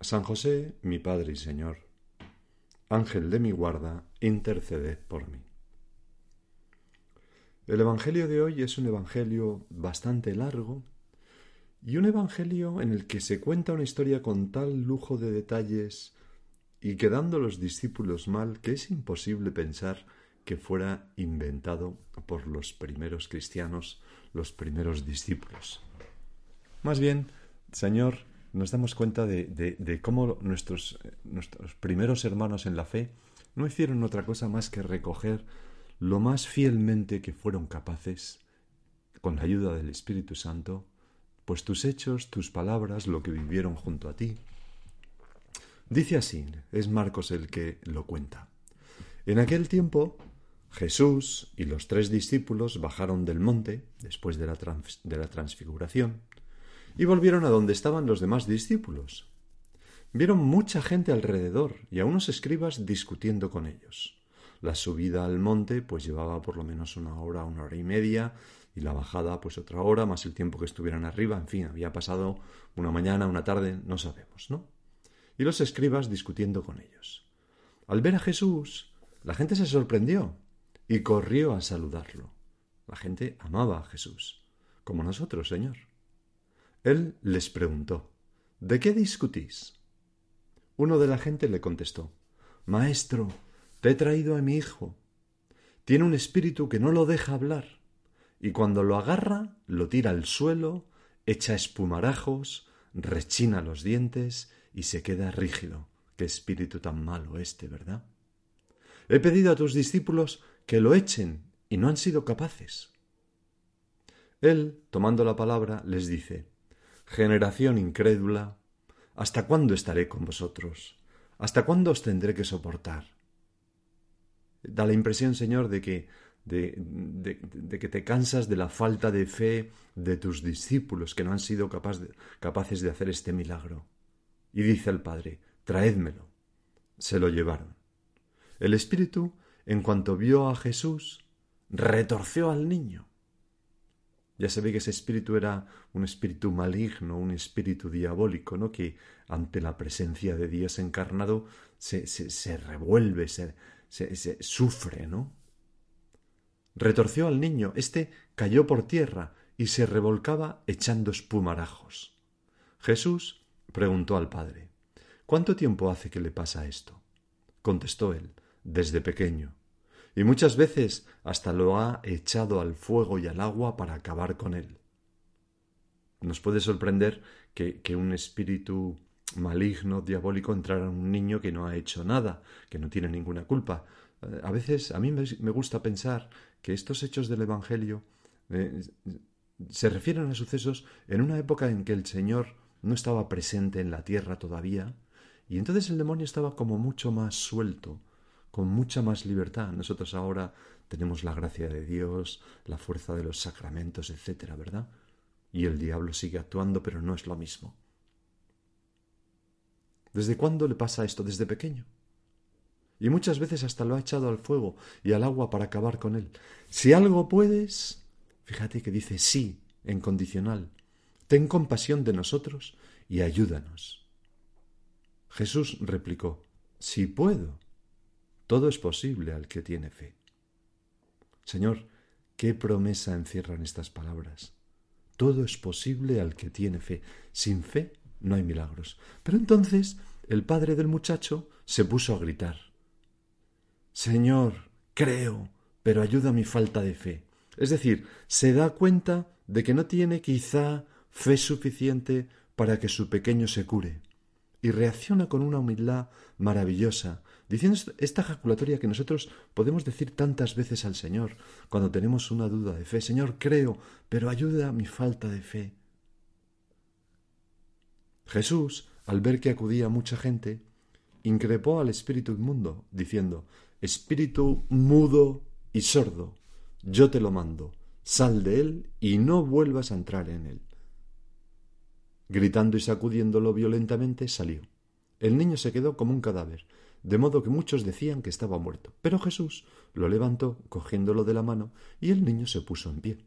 San José, mi Padre y Señor, Ángel de mi guarda, interceded por mí. El Evangelio de hoy es un Evangelio bastante largo y un Evangelio en el que se cuenta una historia con tal lujo de detalles y quedando los discípulos mal que es imposible pensar que fuera inventado por los primeros cristianos, los primeros discípulos. Más bien, Señor, nos damos cuenta de, cómo nuestros, nuestros primeros hermanos en la fe no hicieron otra cosa más que recoger lo más fielmente que fueron capaces, con la ayuda del Espíritu Santo, pues tus hechos, tus palabras, lo que vivieron junto a ti. Dice así, es Marcos el que lo cuenta. En aquel tiempo, Jesús y los tres discípulos bajaron del monte, después de la, de la transfiguración, y volvieron a donde estaban los demás discípulos. Vieron mucha gente alrededor y a unos escribas discutiendo con ellos. La subida al monte pues llevaba por lo menos una hora, una hora y media, y la bajada pues otra hora, más el tiempo que estuvieran arriba, en fin, había pasado una mañana, una tarde, no sabemos, ¿no? Y los escribas discutiendo con ellos. Al ver a Jesús, la gente se sorprendió y corrió a saludarlo. La gente amaba a Jesús, como nosotros, Señor. Él les preguntó, ¿De qué discutís? Uno de la gente le contestó, Maestro, te he traído a mi hijo. Tiene un espíritu que no lo deja hablar, y cuando lo agarra, lo tira al suelo, echa espumarajos, rechina los dientes y se queda rígido. Qué espíritu tan malo este, ¿verdad? He pedido a tus discípulos que lo echen y no han sido capaces. Él, tomando la palabra, les dice, Generación incrédula, ¿hasta cuándo estaré con vosotros? ¿Hasta cuándo os tendré que soportar? Da la impresión, Señor, de que, de, que te cansas de la falta de fe de tus discípulos que no han sido capaz capaces de hacer este milagro. Y dice el Padre, traédmelo. Se lo llevaron. El Espíritu, en cuanto vio a Jesús, retorció al niño. Ya se ve que ese espíritu era un espíritu maligno, un espíritu diabólico, ¿no? Que ante la presencia de Dios encarnado se, se, revuelve, se, se, se sufre, ¿no? Retorció al niño, éste cayó por tierra y se revolcaba echando espumarajos. Jesús preguntó al padre ¿Cuánto tiempo hace que le pasa esto? Contestó él Desde pequeño y muchas veces hasta lo ha echado al fuego y al agua para acabar con él. Nos puede sorprender que, que, un espíritu maligno, diabólico, entrara en un niño que no ha hecho nada, que no tiene ninguna culpa. A veces a mí me gusta pensar que estos hechos del Evangelio eh, se refieren a sucesos en una época en que el Señor no estaba presente en la tierra todavía, y entonces el demonio estaba como mucho más suelto, con mucha más libertad. Nosotros ahora tenemos la gracia de Dios, la fuerza de los sacramentos, etcétera, ¿verdad? Y el diablo sigue actuando, pero no es lo mismo. ¿Desde cuándo le pasa esto? Desde pequeño. Y muchas veces hasta lo ha echado al fuego y al agua para acabar con él. Si algo puedes, fíjate que dice sí en condicional. Ten compasión de nosotros y ayúdanos. Jesús replicó, si puedo. Todo es posible al que tiene fe. Señor, qué promesa encierran estas palabras. Todo es posible al que tiene fe. Sin fe no hay milagros. Pero entonces el padre del muchacho se puso a gritar. Señor, creo, pero ayuda mi falta de fe. Es decir, se da cuenta de que no tiene quizá fe suficiente para que su pequeño se cure. Y reacciona con una humildad maravillosa, diciendo esta ejaculatoria que nosotros podemos decir tantas veces al Señor cuando tenemos una duda de fe. Señor, creo, pero ayuda mi falta de fe. Jesús, al ver que acudía mucha gente, increpó al espíritu inmundo, diciendo, Espíritu mudo y sordo, yo te lo mando, sal de él y no vuelvas a entrar en él. Gritando y sacudiéndolo violentamente, salió. El niño se quedó como un cadáver, de modo que muchos decían que estaba muerto. Pero Jesús lo levantó, cogiéndolo de la mano, y el niño se puso en pie.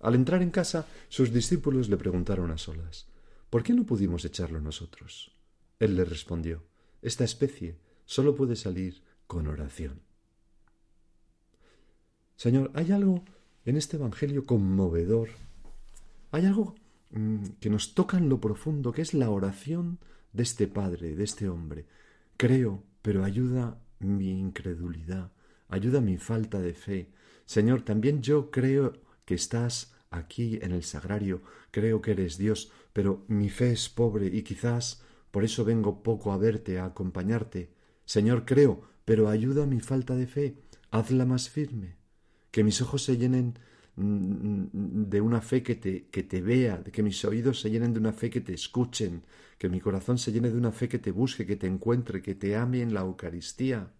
Al entrar en casa, sus discípulos le preguntaron a solas ¿Por qué no pudimos echarlo nosotros? Él le respondió Esta especie sólo puede salir con oración. Señor, hay algo en este Evangelio conmovedor. Hay algo que nos toca en lo profundo, que es la oración de este Padre, de este hombre. Creo, pero ayuda mi incredulidad, ayuda mi falta de fe. Señor, también yo creo que estás aquí en el sagrario, creo que eres Dios, pero mi fe es pobre y quizás por eso vengo poco a verte, a acompañarte. Señor, creo, pero ayuda mi falta de fe, hazla más firme, que mis ojos se llenen mm, de una fe que te, que te vea, que mis oídos se llenen de una fe que te escuchen, que mi corazón se llene de una fe que te busque, que te encuentre, que te ame en la Eucaristía.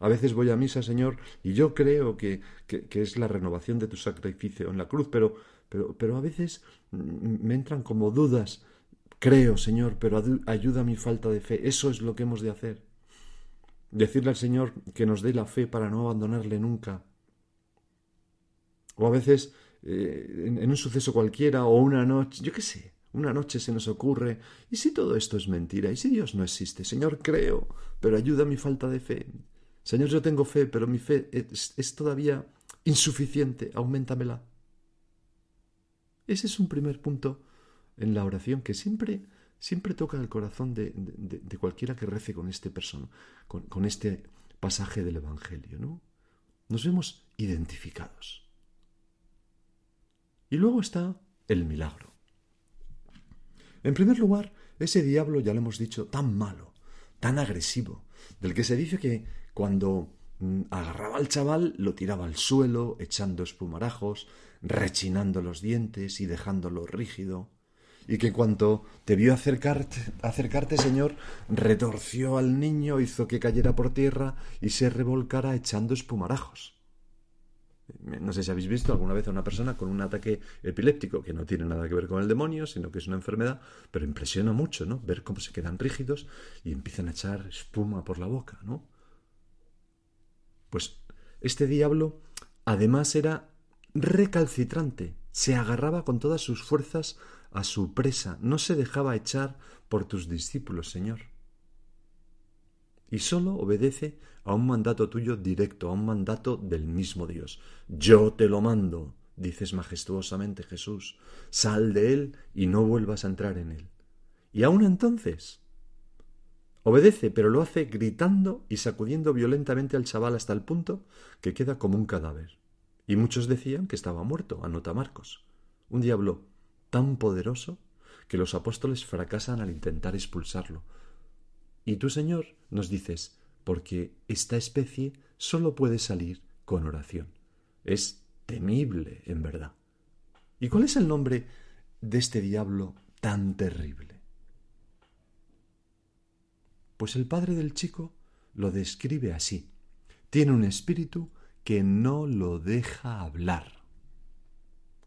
A veces voy a misa, Señor, y yo creo que, que, es la renovación de tu sacrificio en la cruz, pero, pero, pero a veces me entran como dudas. Creo, Señor, pero ayuda a mi falta de fe. Eso es lo que hemos de hacer. Decirle al Señor que nos dé la fe para no abandonarle nunca. O a veces, eh, en, un suceso cualquiera, o una noche, yo qué sé, una noche se nos ocurre, ¿y si todo esto es mentira? ¿Y si Dios no existe? Señor, creo, pero ayuda a mi falta de fe. Señor, yo tengo fe, pero mi fe es, todavía insuficiente, aumentamela. Ese es un primer punto en la oración que siempre, siempre toca el corazón de, cualquiera que rece con este persona, con, con, este pasaje del Evangelio, ¿no? Nos vemos identificados. Y luego está el milagro. En primer lugar, ese diablo, ya lo hemos dicho, tan malo, tan agresivo, del que se dice que cuando mm, agarraba al chaval lo tiraba al suelo, echando espumarajos, rechinando los dientes y dejándolo rígido, y que cuando te vio acercarte, acercarte, Señor, retorció al niño, hizo que cayera por tierra y se revolcara echando espumarajos. No sé si habéis visto alguna vez a una persona con un ataque epiléptico, que no tiene nada que ver con el demonio, sino que es una enfermedad, pero impresiona mucho, ¿no? Ver cómo se quedan rígidos y empiezan a echar espuma por la boca, ¿no? Pues este diablo además era recalcitrante, se agarraba con todas sus fuerzas a su presa, no se dejaba echar por tus discípulos, Señor. Y sólo obedece a un mandato tuyo directo, a un mandato del mismo Dios. Yo te lo mando, dices majestuosamente Jesús, sal de él y no vuelvas a entrar en él. Y aún entonces Obedece, pero lo hace gritando y sacudiendo violentamente al chaval hasta el punto que queda como un cadáver. Y muchos decían que estaba muerto, anota Marcos. Un diablo tan poderoso que los apóstoles fracasan al intentar expulsarlo. Y tú, Señor, nos dices, porque esta especie sólo puede salir con oración. Es temible, en verdad. ¿Y cuál es el nombre de este diablo tan terrible? Pues el padre del chico lo describe así. Tiene un espíritu que no lo deja hablar.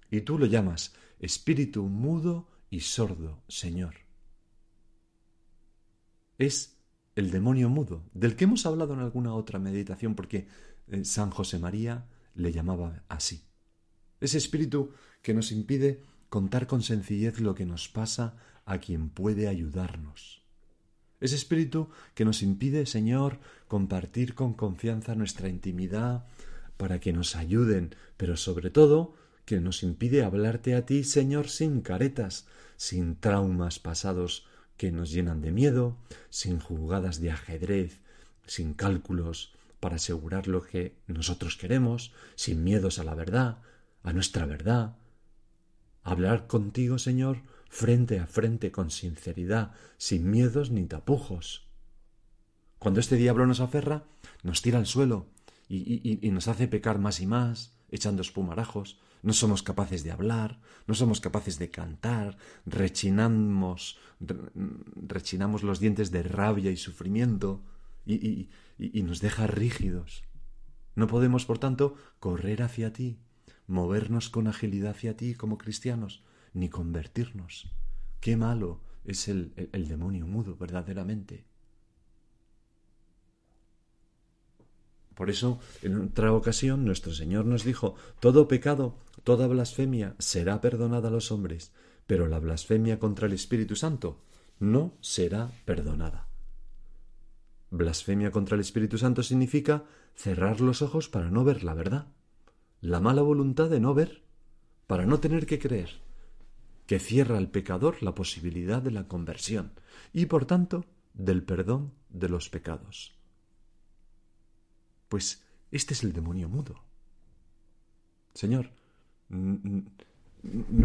Y tú lo llamas espíritu mudo y sordo, Señor. Es el demonio mudo, del que hemos hablado en alguna otra meditación, porque eh, San José María le llamaba así. Ese espíritu que nos impide contar con sencillez lo que nos pasa a quien puede ayudarnos. Ese espíritu que nos impide, Señor, compartir con confianza nuestra intimidad para que nos ayuden, pero sobre todo que nos impide hablarte a ti, Señor, sin caretas, sin traumas pasados que nos llenan de miedo, sin jugadas de ajedrez, sin cálculos para asegurar lo que nosotros queremos, sin miedos a la verdad, a nuestra verdad. Hablar contigo, Señor, frente a frente, con sinceridad, sin miedos ni tapujos. Cuando este diablo nos aferra, nos tira al suelo y, y nos hace pecar más y más, echando espumarajos, no somos capaces de hablar, no somos capaces de cantar, rechinamos, rechinamos los dientes de rabia y sufrimiento y, nos deja rígidos. No podemos, por tanto, correr hacia ti, movernos con agilidad hacia ti como cristianos, ni convertirnos. Qué malo es el demonio mudo, verdaderamente. Por eso, en otra ocasión, nuestro Señor nos dijo, todo pecado, toda blasfemia será perdonada a los hombres, pero la blasfemia contra el Espíritu Santo no será perdonada. Blasfemia contra el Espíritu Santo significa cerrar los ojos para no ver la verdad, la mala voluntad de no ver, para no tener que creer, que cierra al pecador la posibilidad de la conversión y, por tanto, del perdón de los pecados. Pues este es el demonio mudo. Señor, no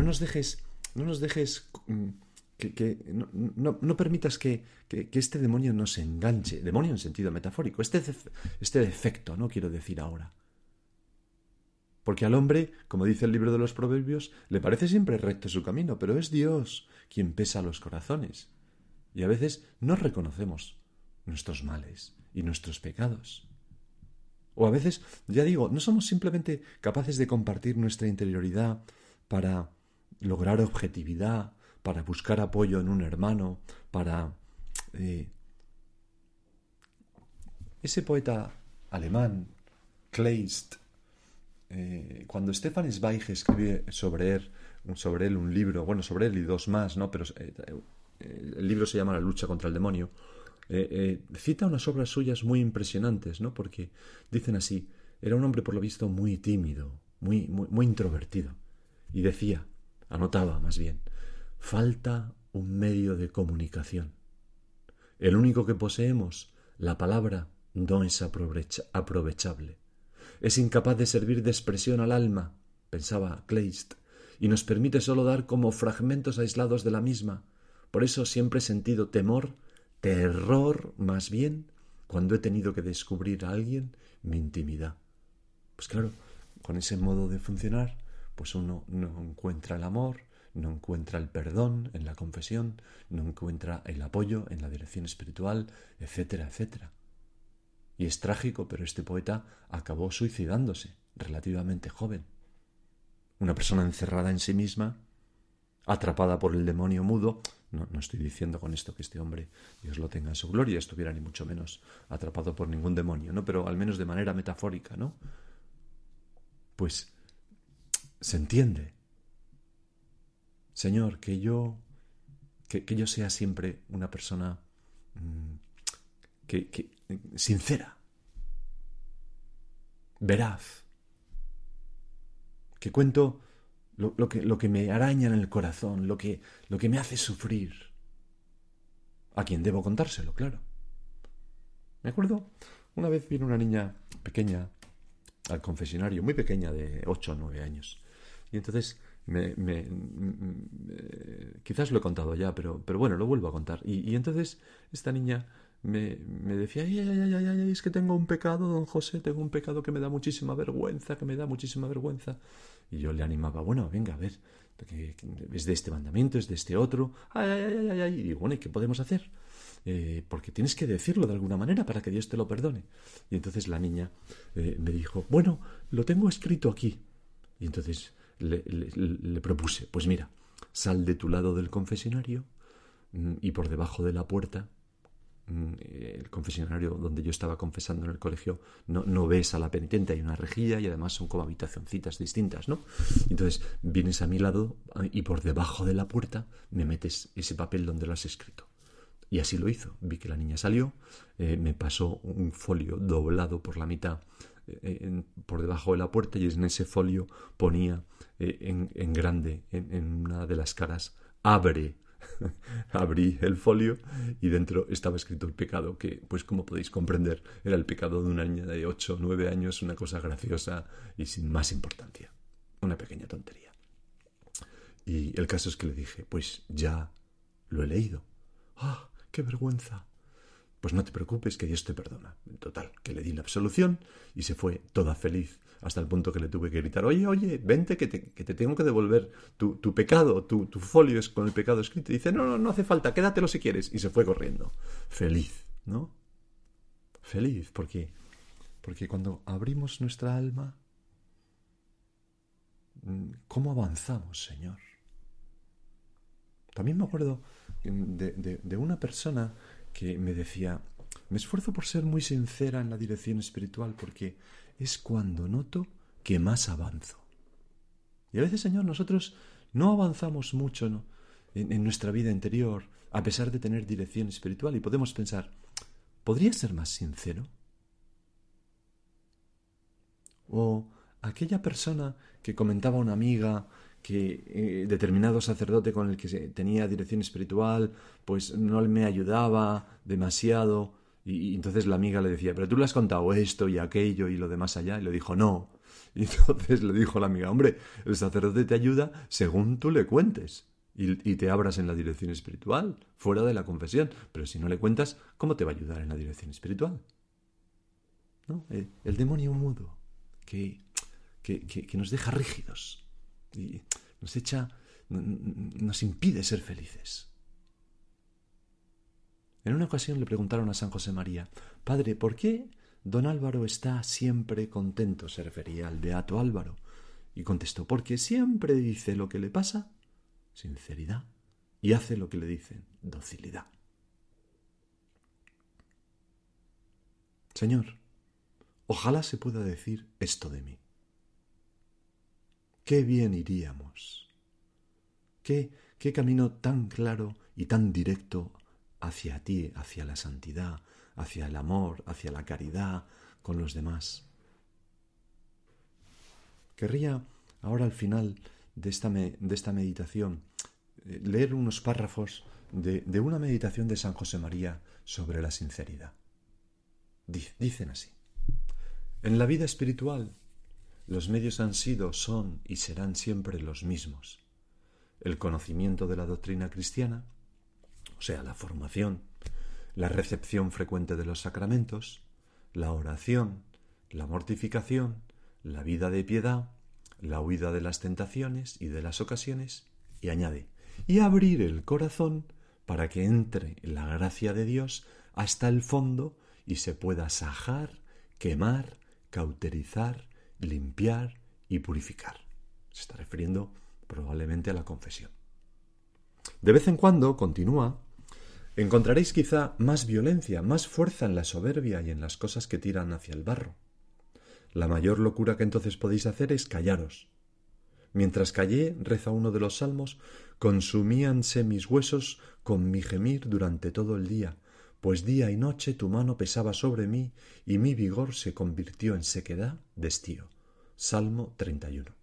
nos dejes, no nos dejes mm, que, no, permitas que, que, este demonio nos enganche, demonio en sentido metafórico, este, este defecto, no quiero decir ahora. Porque al hombre, como dice el libro de los Proverbios, le parece siempre recto su camino, pero es Dios quien pesa los corazones. Y a veces no reconocemos nuestros males y nuestros pecados. O a veces, ya digo, no somos simplemente capaces de compartir nuestra interioridad para lograr objetividad, para buscar apoyo en un hermano, para... Eh, ese poeta alemán, Kleist, eh, cuando Stefan Zweig escribe sobre él, sobre él un libro, bueno, sobre él y dos más, ¿no? Pero eh, el libro se llama La lucha contra el demonio, eh, eh, cita unas obras suyas muy impresionantes, ¿no? Porque dicen así, era un hombre por lo visto muy tímido, muy, muy, introvertido. Y decía, anotaba más bien, falta un medio de comunicación. El único que poseemos, la palabra, no es aprovechable. Es incapaz de servir de expresión al alma, pensaba Kleist, y nos permite sólo dar como fragmentos aislados de la misma. Por eso siempre he sentido temor terror más bien cuando he tenido que descubrir a alguien mi intimidad. Pues claro, con ese modo de funcionar, pues uno no encuentra el amor, no encuentra el perdón en la confesión, no encuentra el apoyo en la dirección espiritual, etcétera, etcétera. Y es trágico, pero este poeta acabó suicidándose, relativamente joven. Una persona encerrada en sí misma, atrapada por el demonio mudo, no, estoy diciendo con esto que este hombre, Dios lo tenga en su gloria, estuviera ni mucho menos atrapado por ningún demonio, ¿no? Pero al menos de manera metafórica, ¿no? Pues se entiende. Señor, que yo, que, yo sea siempre una persona mm, que, que, sincera, veraz, que cuento lo, que, lo que me araña en el corazón, lo que, lo que me hace sufrir. A quien debo contárselo, claro. Me acuerdo, una vez vino una niña pequeña al confesionario, muy pequeña, de ocho o nueve años. Y entonces me, me, quizás lo he contado ya, pero, pero bueno, lo vuelvo a contar. Y, y entonces esta niña me, decía, ay, ay, ay, ay, es que tengo un pecado, don José, tengo un pecado que me da muchísima vergüenza, que me da muchísima vergüenza. Y yo le animaba, bueno, venga, a ver, es de este mandamiento, es de este otro, ay, ay, ay, ay, ay. y bueno, ¿y qué podemos hacer? Eh, porque tienes que decirlo de alguna manera para que Dios te lo perdone. Y entonces la niña eh, me dijo, bueno, lo tengo escrito aquí. Y entonces le, le propuse, pues mira, sal de tu lado del confesionario mm, y por debajo de la puerta el confesionario donde yo estaba confesando en el colegio no, no ves a la penitente, hay una rejilla y además son como habitacioncitas distintas, ¿no? Entonces vienes a mi lado ah, y por debajo de la puerta me metes ese papel donde lo has escrito. Y así lo hizo. Vi que la niña salió, eh, me pasó un folio doblado por la mitad eh, por debajo de la puerta y en ese folio ponía eh, en, en grande, en, en una de las caras, abre. Abrí el folio y dentro estaba escrito el pecado, que, pues como podéis comprender, era el pecado de una niña de 8 o 9 años, una cosa graciosa y sin más importancia. Una pequeña tontería. Y el caso es que le dije, pues ya lo he leído. ¡Ah, qué vergüenza! Pues no te preocupes, que Dios te perdona. En total, que le di la absolución y se fue toda feliz, hasta el punto que le tuve que gritar, oye, oye, vente que te, que te tengo que devolver tu, tu pecado, tu, tu folio es con el pecado escrito. Y dice, no, no, no hace falta, quédatelo si quieres. Y se fue corriendo. Feliz, ¿no? Feliz, porque, porque cuando abrimos nuestra alma, mm, ¿cómo avanzamos, Señor? También me acuerdo de, de- de una persona que me decía, me esfuerzo por ser muy sincera en la dirección espiritual porque es cuando noto que más avanzo. Y a veces, Señor, nosotros no avanzamos mucho ¿no? en, nuestra vida interior a pesar de tener dirección espiritual y podemos pensar, ¿podría ser más sincero? O aquella persona que comentaba una amiga que eh, determinado sacerdote con el que tenía dirección espiritual, pues no me ayudaba demasiado. Y, entonces la amiga le decía, pero tú le has contado esto y aquello y lo demás allá. Y le dijo, no. Y entonces le dijo la amiga, hombre, el sacerdote te ayuda según tú le cuentes y, te abras en la dirección espiritual, fuera de la confesión. Pero si no le cuentas, ¿cómo te va a ayudar en la dirección espiritual? ¿No? El, el demonio mudo que, que, nos deja rígidos y nos echa, nos impide ser felices. En una ocasión le preguntaron a San José María, Padre, ¿por qué don Álvaro está siempre contento? Se refería al beato Álvaro. Y contestó, porque siempre dice lo que le pasa, sinceridad, y hace lo que le dicen, docilidad. Señor, ojalá se pueda decir esto de mí. Qué bien iríamos. Qué, qué camino tan claro y tan directo hacia ti, hacia la santidad, hacia el amor, hacia la caridad con los demás. Querría ahora al final de esta, meditación eh, leer unos párrafos de, de una meditación de San José María sobre la sinceridad. Di- Dicen así. En la vida espiritual, los medios han sido, son y serán siempre los mismos. El conocimiento de la doctrina cristiana, o sea, la formación, la recepción frecuente de los sacramentos, la oración, la mortificación, la vida de piedad, la huida de las tentaciones y de las ocasiones, y añade, y abrir el corazón para que entre la gracia de Dios hasta el fondo y se pueda sajar, quemar, cauterizar, limpiar y purificar. Se está refiriendo probablemente a la confesión. De vez en cuando, continúa, encontraréis quizá más violencia, más fuerza en la soberbia y en las cosas que tiran hacia el barro. La mayor locura que entonces podéis hacer es callaros. Mientras callé, reza uno de los salmos, consumíanse mis huesos con mi gemir durante todo el día, pues día y noche tu mano pesaba sobre mí y mi vigor se convirtió en sequedad de estío. Salmo 31.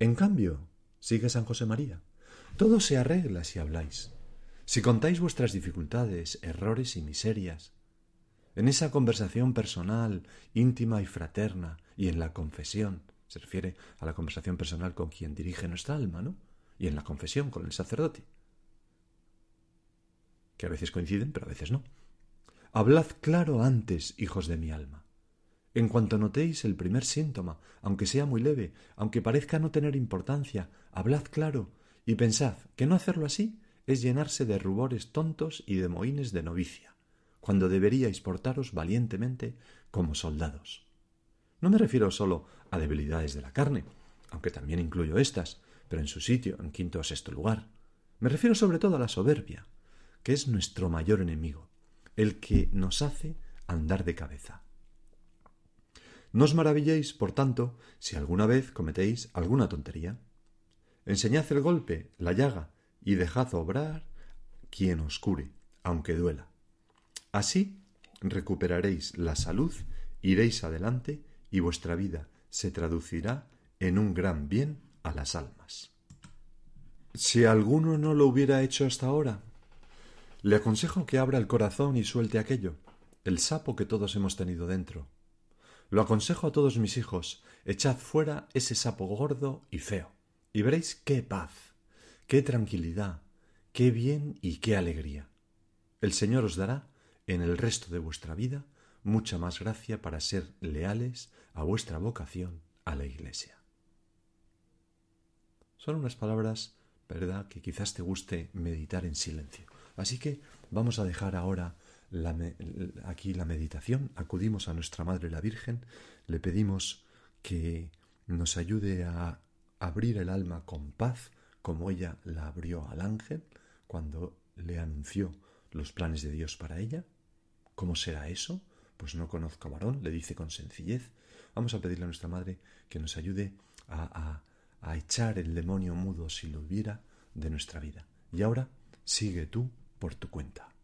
En cambio, sigue San José María, todo se arregla si habláis. Si contáis vuestras dificultades, errores y miserias, en esa conversación personal, íntima y fraterna, y en la confesión, se refiere a la conversación personal con quien dirige nuestra alma, ¿no? Y en la confesión con el sacerdote, que a veces coinciden, pero a veces no. Hablad claro antes, hijos de mi alma. En cuanto notéis el primer síntoma, aunque sea muy leve, aunque parezca no tener importancia, hablad claro y pensad que no hacerlo así es llenarse de rubores tontos y de mohines de novicia, cuando deberíais portaros valientemente como soldados. No me refiero solo a debilidades de la carne, aunque también incluyo estas, pero en su sitio, en quinto o sexto lugar. Me refiero sobre todo a la soberbia, que es nuestro mayor enemigo, el que nos hace andar de cabeza. No os maravilléis, por tanto, si alguna vez cometéis alguna tontería. Enseñad el golpe, la llaga, y dejad obrar quien os cure, aunque duela. Así recuperaréis la salud, iréis adelante y vuestra vida se traducirá en un gran bien a las almas. Si alguno no lo hubiera hecho hasta ahora, le aconsejo que abra el corazón y suelte aquello, el sapo que todos hemos tenido dentro. Lo aconsejo a todos mis hijos, echad fuera ese sapo gordo y feo, y veréis qué paz, qué tranquilidad, qué bien y qué alegría. El Señor os dará, en el resto de vuestra vida, mucha más gracia para ser leales a vuestra vocación a la Iglesia. Son unas palabras, ¿verdad?, que quizás te guste meditar en silencio. Así que vamos a dejar ahora aquí la meditación, acudimos a nuestra Madre la Virgen, le pedimos que nos ayude a abrir el alma con paz, como ella la abrió al ángel cuando le anunció los planes de Dios para ella. ¿Cómo será eso? Pues no conozco varón, le dice con sencillez. Vamos a pedirle a nuestra Madre que nos ayude a, a, a echar el demonio mudo, si lo hubiera, de nuestra vida. Y ahora sigue tú por tu cuenta.